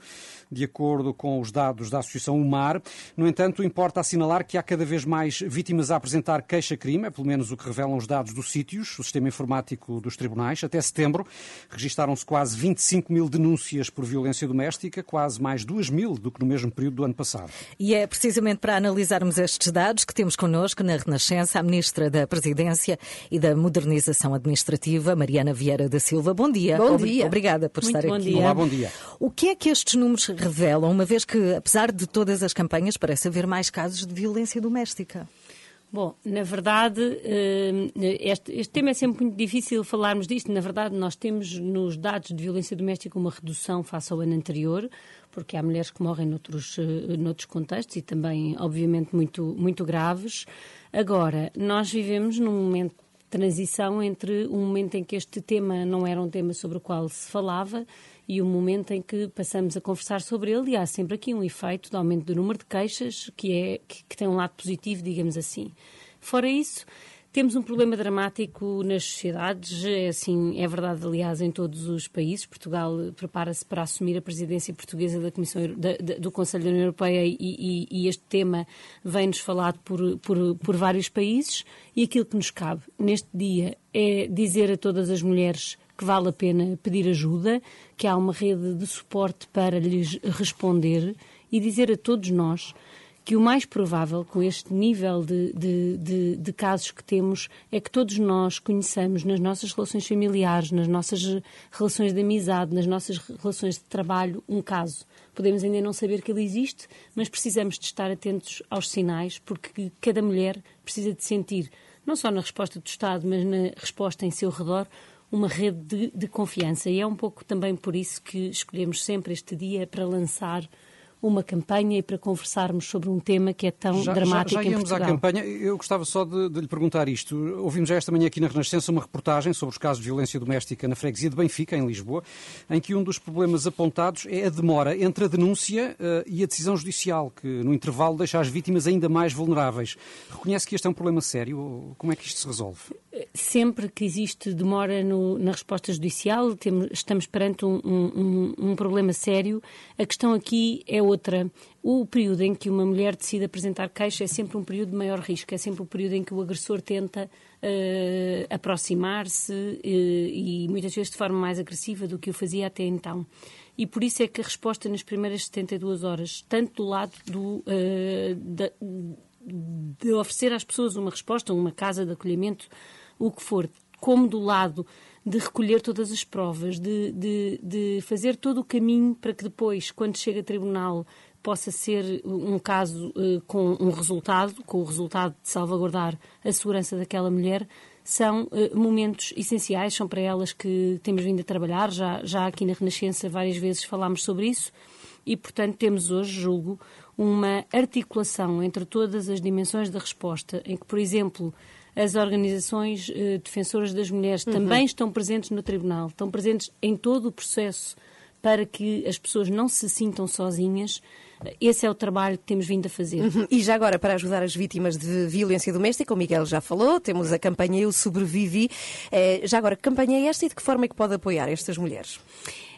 de acordo com os dados da Associação UMAR. No entanto, importa assinalar que há cada vez mais vítimas a apresentar queixa-crime, é pelo menos o que revelam os dados dos sítios, o sistema informático dos tribunais. Até setembro registaram-se quase 25 mil denúncias por violência doméstica, quase mais 2 mil do que no mesmo período do ano passado. E é precisamente para analisarmos estes dados que temos connosco na Renascença a Ministra da Presidência e da Modernização Administrativa, Mariana Vieira da Silva. Bom dia. Bom Obri- dia. Obrigada por Muito estar bom aqui. dia. Olá, bom dia. O que é que estes números revelam, uma vez que, apesar de todas as campanhas, parece haver mais casos de violência doméstica? Bom, na verdade, eh, este, este tema é sempre muito difícil falarmos disto. Na verdade, nós temos nos dados de violência doméstica uma redução face ao ano anterior, porque há mulheres que morrem noutros, eh, noutros contextos e também, obviamente, muito, muito graves. Agora, nós vivemos num momento transição entre um momento em que este tema não era um tema sobre o qual se falava e o momento em que passamos a conversar sobre ele e há sempre aqui um efeito de aumento do número de queixas que, é, que, que tem um lado positivo, digamos assim. Fora isso, temos um problema dramático nas sociedades, é assim, é verdade, aliás, em todos os países. Portugal prepara-se para assumir a presidência portuguesa da Comissão da- da- do Conselho da União Europeia e, e- e este tema vem-nos falado por, por, por vários países e aquilo que nos cabe neste dia é dizer a todas as mulheres que vale a pena pedir ajuda, que há uma rede de suporte para lhes responder e dizer a todos nós que o mais provável, com este nível de, de, de, de casos que temos, é que todos nós conheçamos nas nossas relações familiares, nas nossas relações de amizade, nas nossas relações de trabalho, um caso. Podemos ainda não saber que ele existe, mas precisamos de estar atentos aos sinais, porque cada mulher precisa de sentir, não só na resposta do Estado, mas na resposta em seu redor, uma rede de, de confiança. E é um pouco também por isso que escolhemos sempre este dia para lançar uma campanha e para conversarmos sobre um tema que é tão Já, dramático já, já em íamos à Portugal. campanha. Eu gostava só de, de lhe perguntar isto. Ouvimos já esta manhã aqui na Renascença uma reportagem sobre os casos de violência doméstica na freguesia de Benfica, em Lisboa, em que um dos problemas apontados é a demora entre a denúncia eh, e a decisão judicial, que no intervalo deixa as vítimas ainda mais vulneráveis. Reconhece que este é um problema sério? Como é que isto se resolve? Sempre que existe demora no- na resposta judicial, temos- estamos perante um, um- um- um problema sério. A questão aqui é outra. O período em que uma mulher decide apresentar queixa é sempre um período de maior risco, é sempre o período em que o agressor tenta eh, aproximar-se eh, e muitas vezes de forma mais agressiva do que o fazia até então. E por isso é que a resposta nas primeiras 72 horas, tanto do lado do, eh, da- de oferecer às pessoas uma resposta, uma casa de acolhimento, o que for, como do lado de recolher todas as provas, de, de, de fazer todo o caminho para que depois, quando chega a tribunal, possa ser um caso uh, com um resultado, com o resultado de salvaguardar a segurança daquela mulher, são uh, momentos essenciais, são para elas que temos vindo a trabalhar. Já, já aqui na Renascença várias vezes falámos sobre isso e, portanto, temos hoje, julgo, uma articulação entre todas as dimensões da resposta, em que, por exemplo, as organizações uh, defensoras das mulheres uhum. também estão presentes no tribunal, estão presentes em todo o processo para que as pessoas não se sintam sozinhas. Esse é o trabalho que temos vindo a fazer. Uhum. E já agora, para ajudar as vítimas de violência doméstica, o Miguel já falou, temos a campanha Eu Sobrevivi. Eh, já agora, que campanha é esta e de que forma é que pode apoiar estas mulheres?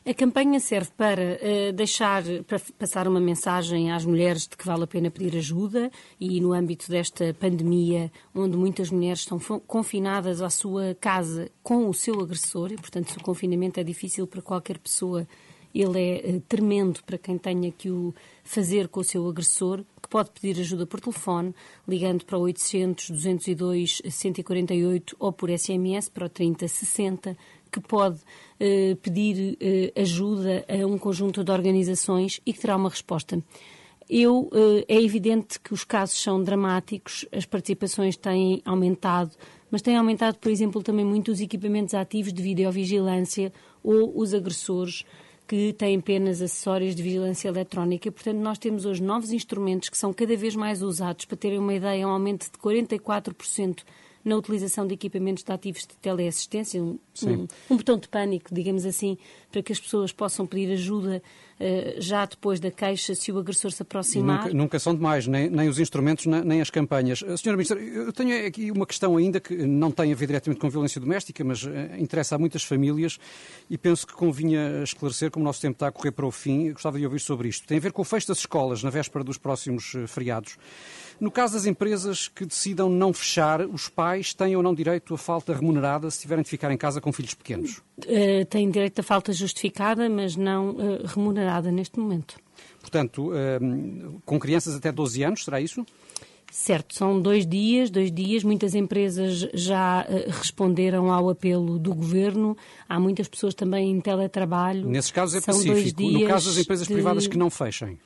A campanha serve para uh, deixar, para passar uma mensagem às mulheres de que vale a pena pedir ajuda e no âmbito desta pandemia, onde muitas mulheres estão confinadas à sua casa com o seu agressor e, portanto, se o confinamento é difícil para qualquer pessoa, ele é uh, tremendo para quem tenha que o fazer com o seu agressor, que pode pedir ajuda por telefone, ligando para o 800 202 148 ou por SMS para o 3060 que pode uh, pedir uh, ajuda a um conjunto de organizações e que terá uma resposta. Eu, uh, é evidente que os casos são dramáticos, as participações têm aumentado, mas têm aumentado, por exemplo, também muito os equipamentos ativos de videovigilância ou os agressores que têm apenas acessórios de vigilância eletrónica. Portanto, nós temos hoje novos instrumentos que são cada vez mais usados. Para terem uma ideia, um aumento de 44% na utilização de equipamentos de ativos de teleassistência, um, um, um, botão de pânico, digamos assim, para que as pessoas possam pedir ajuda uh, já depois da queixa, se o agressor se aproximar. Nunca, nunca, são demais, nem, nem os instrumentos, nem as campanhas. Eh, Senhora Ministra, eu tenho aqui uma questão ainda que não tem a ver diretamente com violência doméstica, mas uh, interessa a muitas famílias e penso que convinha esclarecer, como o nosso tempo está a correr para o fim, gostava de ouvir sobre isto. Tem a ver com o fecho das escolas na véspera dos próximos uh, feriados. No caso das empresas que decidam não fechar, os pais têm ou não direito a falta remunerada se tiverem de ficar em casa com filhos pequenos? Uh, têm direito a falta justificada, mas não uh, remunerada neste momento. Portanto, uh, com crianças até 12 anos, será isso? Certo, são dois dias, dois dias. Muitas empresas já uh, responderam ao apelo do governo. Há muitas pessoas também em teletrabalho. Nesses casos é são pacífico. No caso das empresas de... privadas que não fechem.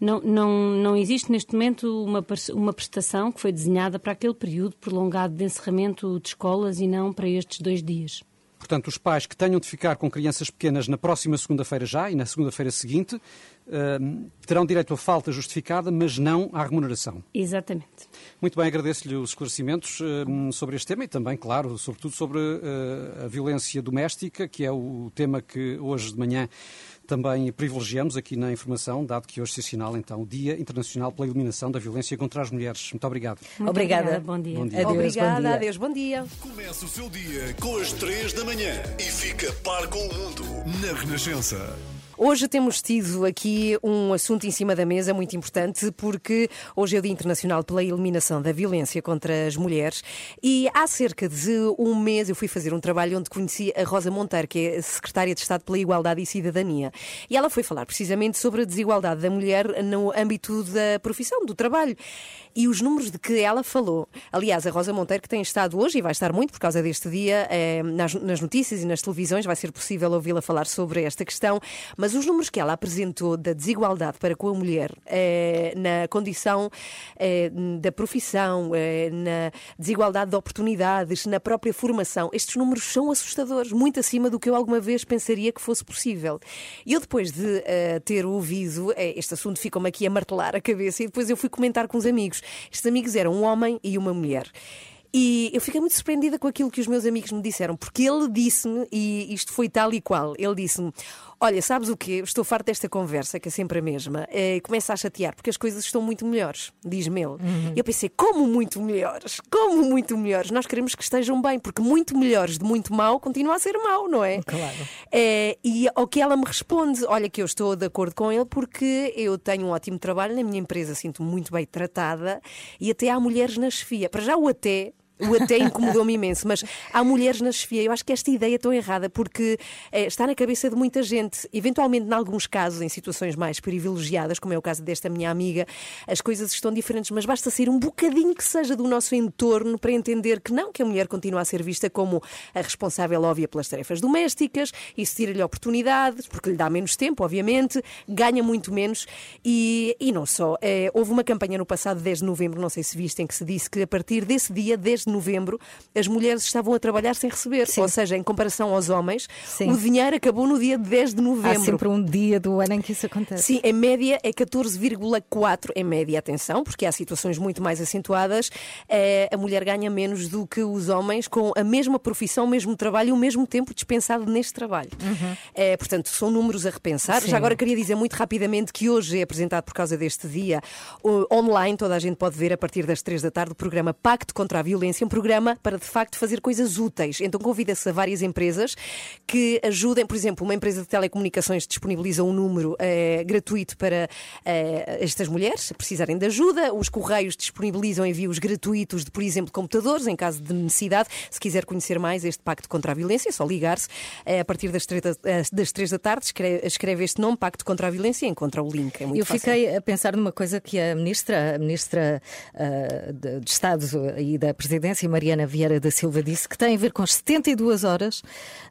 Não, não, não existe neste momento uma, uma prestação que foi desenhada para aquele período prolongado de encerramento de escolas e não para estes dois dias. Portanto, os pais que tenham de ficar com crianças pequenas na próxima segunda-feira já e na segunda-feira seguinte uh, terão direito a falta justificada, mas não à remuneração. Exatamente. Muito bem, agradeço-lhe os esclarecimentos uh, sobre este tema e também, claro, sobretudo sobre uh, a violência doméstica, que é o tema que hoje de manhã também privilegiamos aqui na informação, dado que hoje se assinala então o Dia Internacional pela Eliminação da Violência contra as Mulheres. Muito obrigado. Muito obrigada. Bom dia. Bom dia. Adeus, obrigada, bom dia. adeus, bom dia. Começa o seu dia com as três da manhã e fica par com o mundo na Renascença. Hoje temos tido aqui um assunto em cima da mesa muito importante, porque hoje é o Dia Internacional pela Eliminação da Violência contra as Mulheres e há cerca de um mês eu fui fazer um trabalho onde conheci a Rosa Monteiro, que é Secretária de Estado pela Igualdade e Cidadania. E ela foi falar precisamente sobre a desigualdade da mulher no âmbito da profissão, do trabalho. E os números de que ela falou. Aliás, a Rosa Monteiro, que tem estado hoje e vai estar muito por causa deste dia eh, nas, nas notícias e nas televisões, vai ser possível ouvi-la falar sobre esta questão. Mas os números que ela apresentou da desigualdade para com a mulher eh, na condição eh, da profissão, eh, na desigualdade de oportunidades, na própria formação, estes números são assustadores, muito acima do que eu alguma vez pensaria que fosse possível. E eu, depois de ter ouvido, este assunto ficou-me aqui a martelar a cabeça e depois eu fui comentar com os amigos. Estes amigos eram um homem e uma mulher. E eu fiquei muito surpreendida com aquilo que os meus amigos me disseram, porque ele disse-me, e isto foi tal e qual, ele disse-me: Olha, sabes o quê? Estou farto desta conversa, que é sempre a mesma. É, começa a chatear, porque as coisas estão muito melhores, diz-me ele. Uhum. E eu pensei: como muito melhores? Como muito melhores? Nós queremos que estejam bem, porque muito melhores de muito mal continua a ser mau, não é? Claro. É, e ao que ela me responde: Olha, que eu estou de acordo com ele, porque eu tenho um ótimo trabalho na minha empresa, sinto-me muito bem tratada e até há mulheres na chefia. Para já o até O até incomodou-me imenso, mas há mulheres na chefia. Eu acho que esta ideia é tão errada porque eh, está na cabeça de muita gente. Eventualmente, em alguns casos, em situações mais privilegiadas, como é o caso desta minha amiga, as coisas estão diferentes, mas basta ser um bocadinho que seja do nosso entorno para entender que não, que a mulher continua a ser vista como a responsável óbvia pelas tarefas domésticas, isso tira-lhe oportunidades, porque lhe dá menos tempo, obviamente, ganha muito menos e, e não só. Eh, houve uma campanha no passado 10 de novembro, não sei se viste, em que se disse que a partir desse dia, 10 de novembro, as mulheres estavam a trabalhar sem receber. Ou seja, em comparação aos homens, Sim. o dinheiro acabou no dia 10 de Há novembro. sempre um dia do ano em que isso acontece. Sim, em média é 14,4 em média, atenção, porque há situações muito mais acentuadas. Eh, a mulher ganha menos do que os homens com a mesma profissão, o mesmo trabalho e o mesmo tempo dispensado neste trabalho. Eh, portanto, são números a repensar. Sim. Já agora queria dizer muito rapidamente que hoje é apresentado por causa deste dia online, toda a gente pode ver a partir das três da tarde o programa Pacto contra a Violência, um programa para de facto fazer coisas úteis. Então convida-se a várias empresas que ajudem, por exemplo, uma empresa de telecomunicações disponibiliza um número eh, gratuito para eh, estas mulheres se precisarem de ajuda. Os Correios disponibilizam envios gratuitos de, por exemplo, computadores em caso de necessidade. Se quiser conhecer mais este Pacto contra a Violência, é só ligar-se eh, a partir das três da, das três da tarde. Escreve, escreve este nome, Pacto contra a Violência, e encontra o link. É muito Eu fácil. fiquei a pensar numa coisa que a ministra, a ministra de, de Estado e da Presidência, Mariana Vieira da Silva, disse que tem a ver com as 72 horas,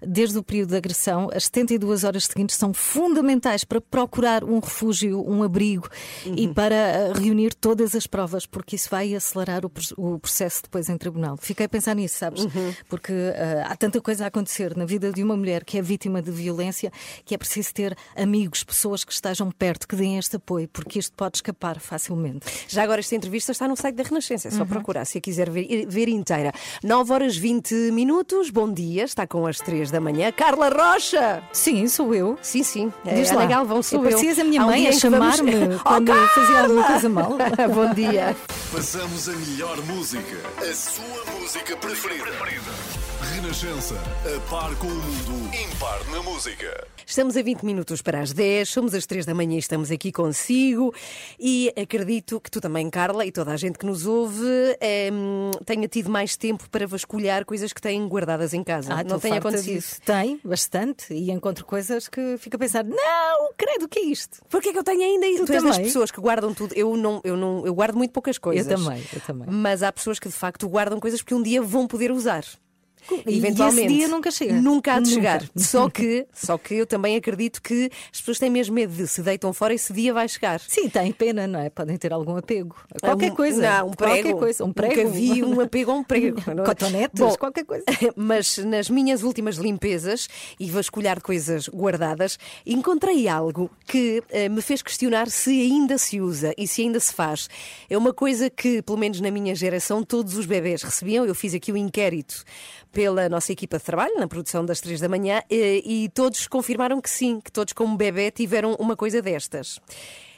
desde o período de agressão, as 72 horas seguintes são fundamentais para procurar um refúgio, um abrigo e para ah, reunir todas as provas, porque isso vai acelerar o, pro- o processo depois em tribunal. Fiquei a pensar nisso, sabes? Porque ah, há tanta coisa a acontecer na vida de uma mulher que é vítima de violência que é preciso ter amigos, pessoas que estejam perto, que deem este apoio, porque isto pode escapar facilmente. Já agora esta entrevista está no site da Renascença, é só Uhum. procurar se a quiser ver, ver inteira. 9 horas 20 minutos, bom dia, está com as 3 da manhã. Carla Rocha! Sim, sou eu. Sim, sim. Diz Ana lá. Galvão sou E eu. parecias a minha Há mãe a vamos- chamar-me [laughs] Oh, quando eu fazia alguma coisa mal. [laughs] bom dia. Passamos a melhor música, a sua música preferida. Renascença, a par com o mundo, impar na música. Estamos a 20 minutos para as 10, somos às 3 da manhã e estamos aqui consigo. E acredito que tu também, Carla, e toda a gente que nos ouve, em, tenha tido mais tempo para vasculhar coisas que têm guardadas em casa. Ah, Não tem acontecido. disso. Tem, bastante. E encontro coisas que fico a pensar: não, credo, o que é isto? Porquê que eu tenho ainda isso? Tu Tu és das pessoas que guardam tudo. Eu não, eu não, eu guardo muito poucas coisas. Eu também, eu também. Mas há pessoas que de facto guardam coisas porque um dia vão poder usar. E Eventualmente. esse dia nunca chega. Nunca há de Nunca. chegar. [laughs] Só que, só que eu também acredito que as pessoas têm mesmo medo de se deitam fora esse dia vai chegar. Sim, tem pena, não é? Podem ter algum apego. Qualquer Um- coisa. Não, um prego. Qualquer coisa. Um prego. Nunca vi um apego a um prego. [laughs] Cotonetes, Bom, qualquer coisa. [laughs] Mas nas minhas últimas limpezas e vasculhar coisas guardadas, encontrei algo que eh, me fez questionar se ainda se usa e se ainda se faz. É uma coisa que, pelo menos na minha geração, todos os bebés recebiam. Eu fiz aqui o inquérito pela nossa equipa de trabalho, na produção das três da manhã, eh, e todos confirmaram que sim, que todos, como bebê, tiveram uma coisa destas.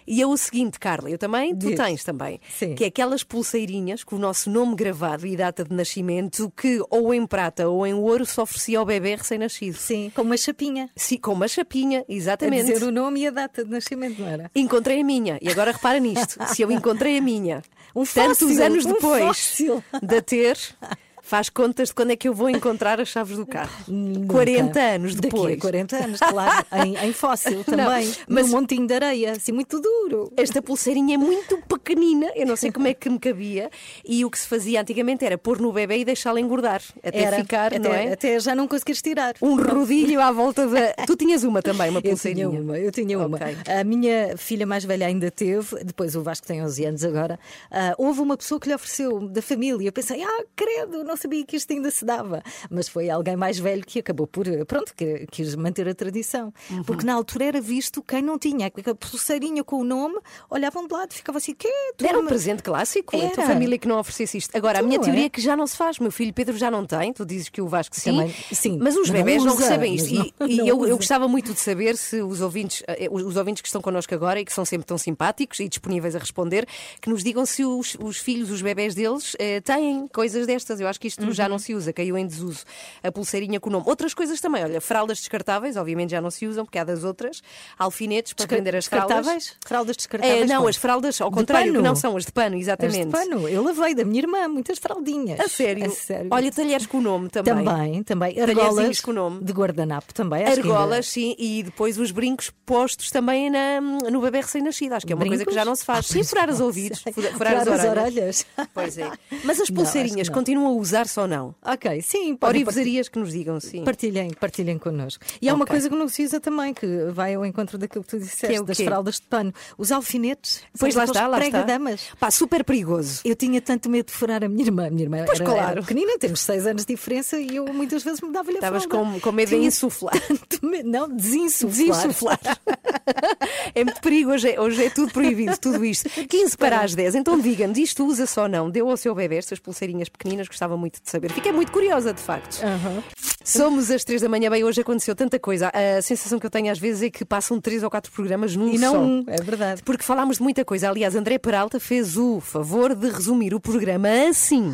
E é o seguinte, Carla, eu também, tu Diz. tens também, Sim. que é aquelas pulseirinhas com o nosso nome gravado e data de nascimento que ou em prata ou em ouro se oferecia ao bebê recém-nascido. Sim, com uma chapinha. Sim, com uma chapinha, A exatamente. dizer o nome e a data de nascimento, não era? Encontrei a minha. E agora repara nisto. Se eu encontrei a minha [laughs] Um tantos fóssil, anos um depois fóssil. de ter, [laughs] faz contas de quando é que eu vou encontrar as chaves do carro. [laughs] 40 anos Daqui depois. a 40 anos, claro. [laughs] em, em fóssil também. mas- mas... Num montinho de areia, assim, muito duro. Esta pulseirinha é muito pequenina, eu não sei como é que me cabia. E o que se fazia antigamente era pôr no bebê e deixá-lo engordar, até Era, ficar, até, não é? até já não conseguires tirar. Um rodilho à volta da. Tu tinhas uma também, uma [laughs] Eu pulseirinha. tinha uma, eu tinha uma. Ok. A minha filha mais velha ainda teve, depois o Vasco tem 11 anos agora. ah, houve uma pessoa que lhe ofereceu da família. Eu pensei, ah, credo, não sabia que isto ainda se dava. Mas foi alguém mais velho que acabou por, pronto, que quis manter a tradição. Uhum. Porque na altura era visto quem não tinha. A pulseirinha com o nome, olhavam de lado, ficava assim? Tu Era um não- presente clássico, a tua Era. família que não oferecesse isto. Agora, a Tu minha não teoria é? é que já não se faz. Meu filho Pedro já não tem, tu dizes que o Vasco sim, Também, sim, mas os não bebés não, usa, recebem isto. E, não- e [laughs] não eu, eu gostava muito de saber se os ouvintes, eh, os ouvintes que estão connosco agora e que são sempre tão simpáticos e disponíveis a responder, que nos digam se os, os filhos, os bebés deles, eh, têm coisas destas. Eu acho que que isto já não se usa, caiu em desuso. A pulseirinha com o nome. Outras coisas também, olha, fraldas descartáveis, obviamente já não se usam, porque há das outras. Alfinetes para Desca- prender as fraldas. descartáveis? Fraldas descartáveis? É, não, como? as fraldas, ao contrário, não são as de pano, exatamente. As de pano. Eu lavei da minha irmã muitas fraldinhas. A sério? A sério. Olha, talheres com o nome também. Também, também. Argolas com o nome. de guardanapo também. acho que ainda- Argolas, sim, e depois os brincos postos também na, no bebê recém-nascido. Acho que é uma coisa que já não se faz. Ah, sim, furar os ouvidos, furar, Furar as, as orelhas. orelhas. Pois é. [laughs] Mas as pulseirinhas não. continuam a usar-se ou não? Ok, sim. Divulgarias que nos digam, sim. Partilhem, partilhem connosco. E há uma coisa que não se usa também, que vai ao encontro daquilo que tu disseste, Que é das fraldas de pano. Os alfinetes. Pois lá está, lá aqueles está. prega-damas. Pá, super perigoso. Eu tinha tanto medo de furar a minha irmã. A minha irmã Pois era, claro. era pequenina, temos seis anos de diferença e eu muitas vezes me dava-lhe a Estavas com, com medo de insuflar. [laughs] medo- Não, desinsuflar. Desinsuflar. [laughs] é muito perigo, hoje é, hoje é tudo proibido, tudo isto. [laughs] 15 para as 10. Então diga-nos, isto usa-se ou não? Deu ao seu bebê estas pulseirinhas pequeninas? Gostava muito de saber. Fiquei muito curiosa, de facto. Somos às 3 da manhã, bem, hoje aconteceu tanta coisa. A sensação que eu tenho às vezes é que passam 3 ou 4 programas num E não só. um, é verdade. Porque falámos de muita coisa. Aliás, André Peralta fez o favor de resumir o programa assim.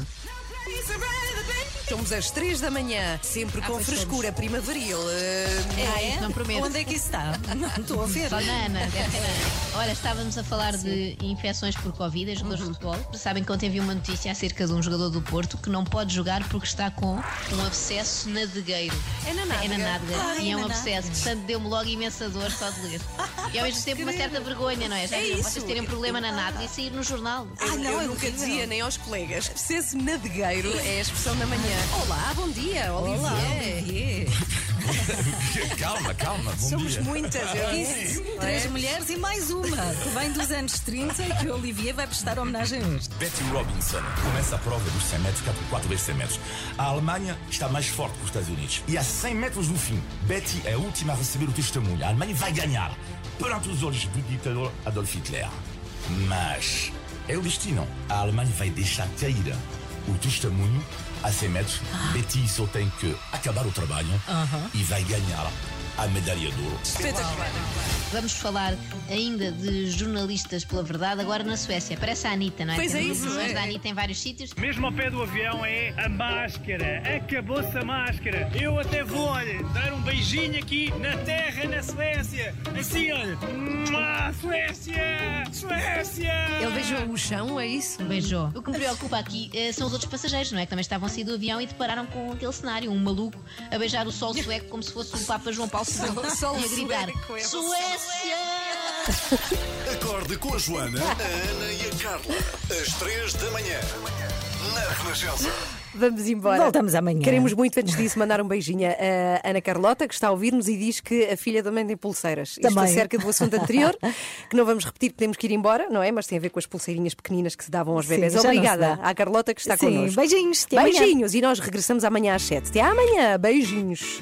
Somos às 3 da manhã, sempre com pois frescura primaveril. Eh, Ah, isso não prometo. Onde é que isso está? Não [laughs] estou a ver. Só na Ana, deve [laughs] ser na Ana. Olha, estávamos a falar de infecções por Covid em jogadores Uhum. de futebol. Sabem que ontem vi uma notícia acerca de um jogador do Porto que não pode jogar porque está com um abscesso nadegueiro. É na É nádega. na nádega. Ai, e é um na abscesso. Portanto, deu-me logo imensa dor só de ler. [laughs] E ao mesmo tempo uma certa vergonha, não é? Já É viram? isso. Vocês terem um problema na nádega e sair no jornal. Eu, não, eu é nunca horrível. dizia nem aos colegas. Abscesso nadegueiro é a expressão da manhã. Olá, bom dia, Olivier. [laughs] Calma, calma. Bom Somos dia. muitas, eu disse. Três mulheres e mais uma, que vem dos anos 30 e que o Olivier vai prestar homenagem hoje. Betty Robinson começa a prova dos 100 metros, que é por 4 vezes 100 metros. A Alemanha está mais forte que os Estados Unidos. E a 100 metros do fim, Betty é a última a receber o testemunho. A Alemanha vai ganhar perante os olhos do ditador Adolf Hitler. Mas é o destino. A Alemanha vai deixar cair o testemunho a 100 metros. Betty só tem que acabar o trabalho e vai ganhar a medalha de ouro. Vamos falar ainda de jornalistas pela verdade, agora na Suécia. Parece a Anitta, não é? Pois é Temos isso, é. da Anitta em vários sítios. Mesmo ao pé do avião é a máscara. Acabou-se a máscara. Eu até vou, olha, dar um beijinho aqui na terra, na Suécia. Assim, olha. Mua, Suécia! Suécia! Ele beijou o chão, é isso? Beijou. O que me preocupa aqui eh, são os outros passageiros, não é? Que também estavam a sair do avião e depararam com aquele cenário. Um maluco a beijar o sol sueco como se fosse o Papa João Paulo II [laughs] Sol e a gritar: Suécia! Acorde com a Joana, a Ana e a Carla. Às 3 da manhã. Na Renascença. Vamos embora. Voltamos amanhã. Queremos muito, antes disso, mandar um beijinho a Ana Carlota, que está a ouvir-nos e diz que a filha também tem pulseiras. Isto Também. acerca do assunto anterior, [laughs] que não vamos repetir, podemos que ir embora, não é? Mas tem a ver com as pulseirinhas pequeninas que se davam aos bebés. Obrigada à Carlota que está Sim, connosco. beijinhos, até amanhã. Beijinhos. E nós regressamos amanhã às 7. Até amanhã. Beijinhos.